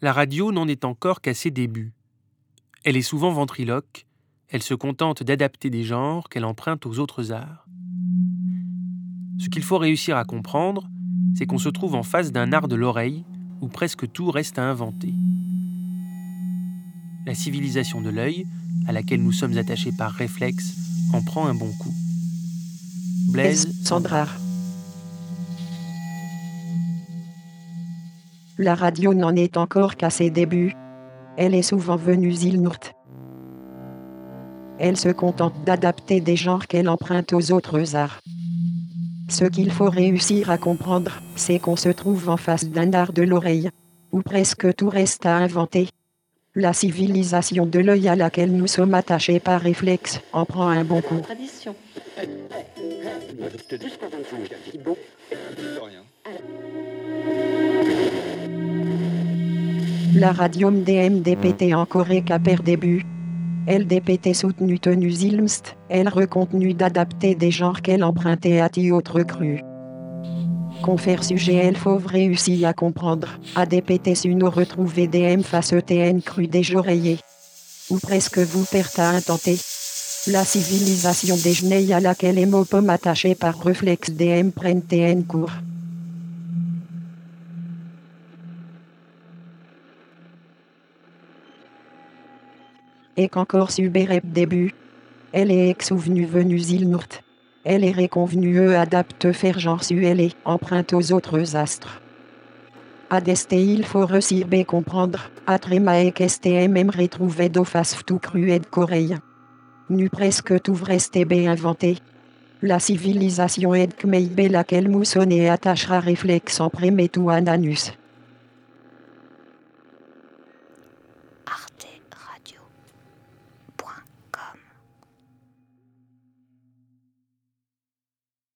La radio n'en est encore qu'à ses débuts. Elle est souvent ventriloque, elle se contente d'adapter des genres qu'elle emprunte aux autres arts. Ce qu'il faut réussir à comprendre, c'est qu'on se trouve en face d'un art de l'oreille où presque tout reste à inventer. La civilisation de l'œil, à laquelle nous sommes attachés par réflexe, en prend un bon coup. Blaise Sandra. La radio n'en est encore qu'à ses débuts. Elle est souvent venue zilnourt. Elle se contente d'adapter des genres qu'elle emprunte aux autres arts. Ce qu'il faut réussir à comprendre, c'est qu'on se trouve en face d'un art de l'oreille, où presque tout reste à inventer. La civilisation de l'œil à laquelle nous sommes attachés par réflexe en prend un bon coup. La radium DMDPT en Corée per début. LDPT soutenu tenu Zilmst, elle recontenu d'adapter des genres qu'elle empruntait à ti autres cru. Confère sujet elle faut réussir à comprendre, ADPT su nous retrouver DM face ETN cru des oreillers. Ou presque vous perte à intenter. La civilisation des à laquelle les mots pommes attachés par réflexe DM prennent TN court. Et qu'encore subérep début. Elle est ex-ouvenu venue zilnourt. Elle est réconvenue e adapte faire genre su elle est emprunte aux autres astres. Adeste il faut recibé comprendre, atrema et STM même retrouver d'eau face tout cru et de coreille. Nu presque tout reste bé inventé. La civilisation est kmeibé laquelle moussonne attachera réflexe en prémet tout anus. Arte.